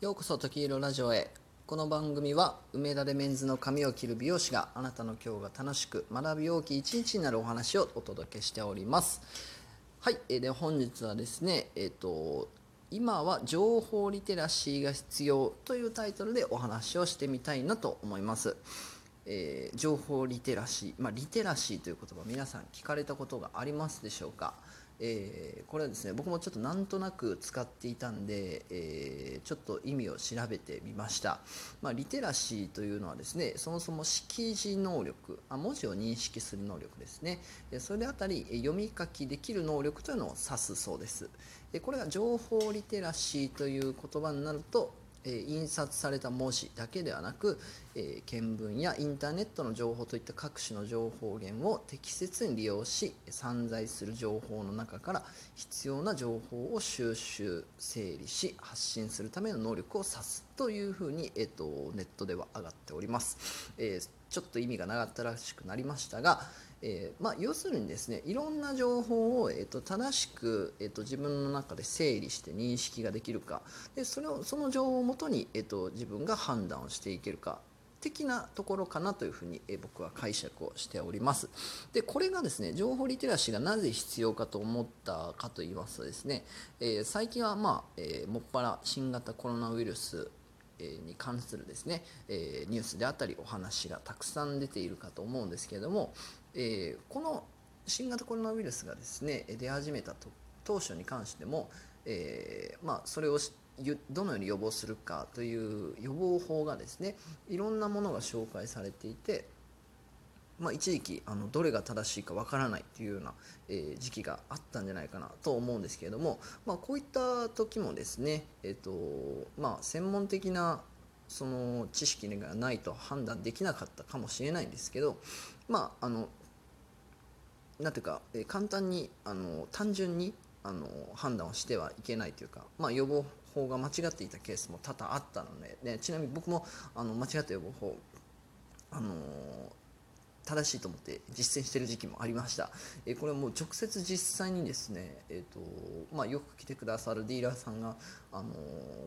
ようこそ時色ラジオへ。この番組は梅田でメンズの髪を切る美容師があなたの今日が楽しく学び大きい一日になるお話をお届けしております。はい、えで本日はですねえっ、と今は情報リテラシーが必要というタイトルでお話をしてみたいなと思います。えー情報リテラシー、まあ、リテラシーという言葉皆さん聞かれたことがありますでしょうか、えーこれはですね僕もちょっとなんとなく使っていたんで、えーちょっと意味を調べてみました、まあ、リテラシーというのはですねそもそも識字能力あ文字を認識する能力ですね。でそれであたり読み書きできる能力というのを指すそうです。でこれが情報リテラシーという言葉になるとえ印刷された文字だけではなく、え見聞やインターネットの情報といった各種の情報源を適切に利用し散在する情報の中から必要な情報を収集整理し発信するための能力を指すというふうに、えー、とネットでは上がっております、えーちょっと意味が長ったらしくなりましたが、えーまあ、要するにですねいろんな情報を、えー、と正しく、えー、と自分の中で整理して認識ができるか。でそれをその情報をもとに、えー、と自分が判断をしていけるか。的なところかなというふうに、え僕は解釈をしております。でこれがですね情報リテラシーがなぜ必要かと思ったかと言いますとですね、えー最近はまあ、えもっぱら新型コロナウイルスに関するですね、えニュースであったりお話がたくさん出ているかと思うんですけれども、えーこの新型コロナウイルスがですね出始めたと当初に関しても、えーまあ、それをどのように予防するかという予防法がですねいろんなものが紹介されていて、まあ、一時期あのどれが正しいかわからないというような、え時期があったんじゃないかなと思うんですけれども、まあ、こういった時もですね、えーとま、専門的なその知識がないと判断できなかったかもしれないんですけど、まあ、あのなんていうか、えー簡単にあの単純にあの判断をしてはいけないというか、まあ、予防法が間違っていたケースも多々あったので、ね、ちなみに僕もあの間違った予防法あの正しいと思って実践してる時期もありました、えーこれはもう直接実際にですね、えーとまあ、よく来てくださるディーラーさんが、あの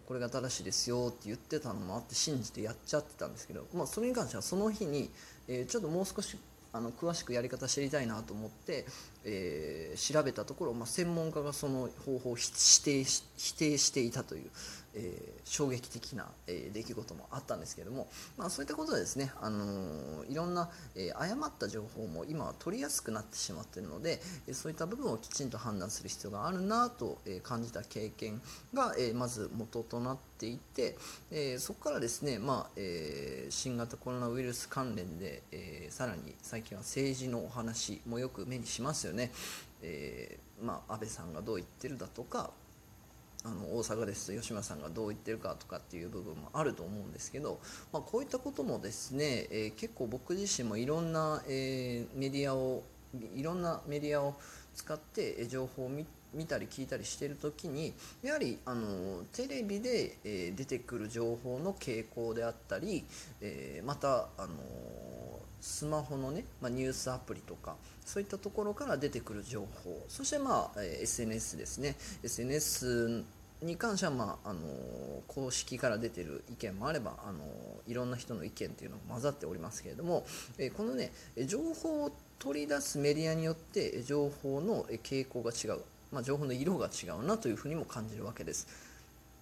これが正しいですよって言ってたのもあって信じてやっちゃってたんですけど、まあ、それに関してはその日に、えちょっともう少しあの詳しくやり方知りたいなと思って、えー調べたところ、まあ、専門家がその方法を否定し否定していたという、えー衝撃的な、えー出来事もあったんですけども、まあ、そういったことでですね、あのーいろんな、えー誤った情報も今は取りやすくなってしまっているので、えーそういった部分をきちんと判断する必要があるなと、えー感じた経験が、えーまず元となっていて、えーそこからですね、まあえー新型コロナウイルス関連で、えーさらに最近は政治のお話もよく目にしますよね。えーまあ、安倍さんがどう言ってるだとかあの大阪ですと吉村さんがどう言ってるかとかっていう部分もあると思うんですけど、まあ、こういったこともですね、えー結構僕自身もいろんな、えーメディアをいろんなメディアを使って情報を見見たり聞いたりしてる時にやはりあのテレビで、えー出てくる情報の傾向であったり、えーまたあのスマホのね、まあ、ニュースアプリとかそういったところから出てくる情報。そして、まあえー SNS ですね。SNS に関しては、まあ、あの公式から出てる意見もあればあのいろんな人の意見っていうのが混ざっておりますけれども、えーこのね情報を取り出すメディアによって情報の傾向が違う、まあ、情報の色が違うなというふうにも感じるわけです。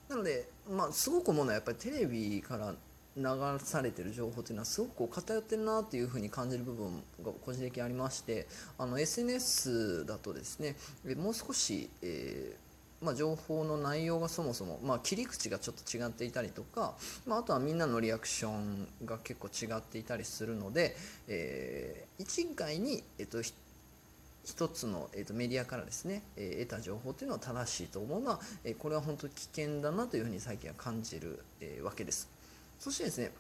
なので、まあ、すごく思うのはやっぱりテレビから流されてる情報というのはすごくこう偏ってるなというふうに感じる部分が個人的にありましてあの SNS だとですねもう少し、えーまあ、情報の内容がそもそも、まあ、切り口がちょっと違っていたりとか、まあ、あとはみんなのリアクションが結構違っていたりするので、えー一概に、えっと、一つの、えー、とメディアからですね、えー得た情報というのは正しいと思うのは、えーこれは本当危険だなというふうに最近は感じる、えーわけです。そしてですね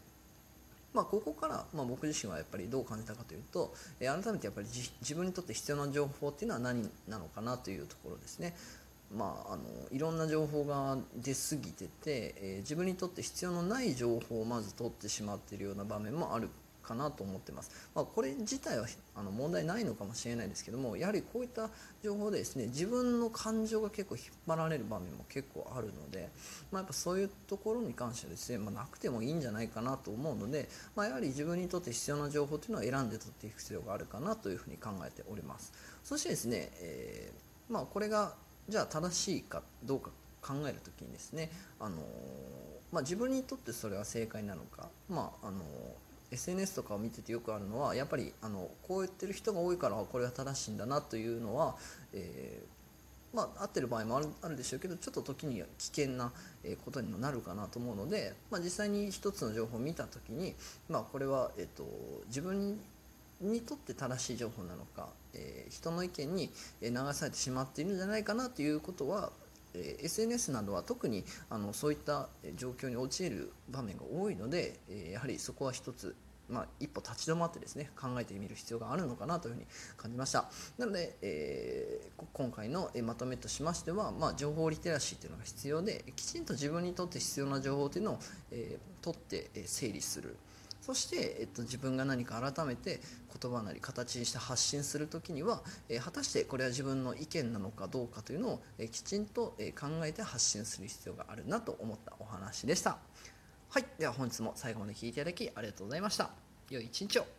まあ、ここから、まあ、僕自身はやっぱりどう感じたかというと、えー改めてやっぱり自分にとって必要な情報っていうのは何なのかなというところですね。まあ、あのいろんな情報が出過ぎてて、えー自分にとって必要のない情報をまず取ってしまっているような場面もあるかなと思ってます、まあ、これ自体はあの問題ないのかもしれないですけどもやはりこういった情報でですね自分の感情が結構引っ張られる場面も結構あるので、まあ、やっぱそういうところに関してはですね、まあ、なくてもいいんじゃないかなと思うので、ま、やはり自分にとって必要な情報というのを選んで取っていく必要があるかなというふうに考えております。そしてですね、えー、ま、これがじゃあ正しいかどうか考える時にですね、あのまあ、自分にとってそれは正解なのか、まああの SNS とかを見ててよくあるのはやっぱりあのこう言ってる人が多いからこれが正しいんだなというのは、えー、まあ、合ってる場合もあるあるでしょうけどちょっと時には危険なことにもなるかなと思うので、まあ、実際に一つの情報を見た時に、まあ、これは、えーと、自分にとって正しい情報なのか、えー、人の意見に流されてしまっているんじゃないかなということはえ SNS などは特にあのそういった状況に陥る場面が多いので、えやはりそこは一つまあ、一歩立ち止まってですね考えてみる必要があるのかなというふうに感じました。なので、えー、今回のまとめとしましては、まあ、情報リテラシーというのが必要できちんと自分にとって必要な情報というのを、えー、取って整理する。そして、えっと、自分が何か改めて言葉なり形にして発信する時には、え果たしてこれは自分の意見なのかどうかというのを、えきちんと、え考えて発信する必要があるなと思ったお話でした。はい、では本日も最後まで聴いていただきありがとうございました。良い一日を。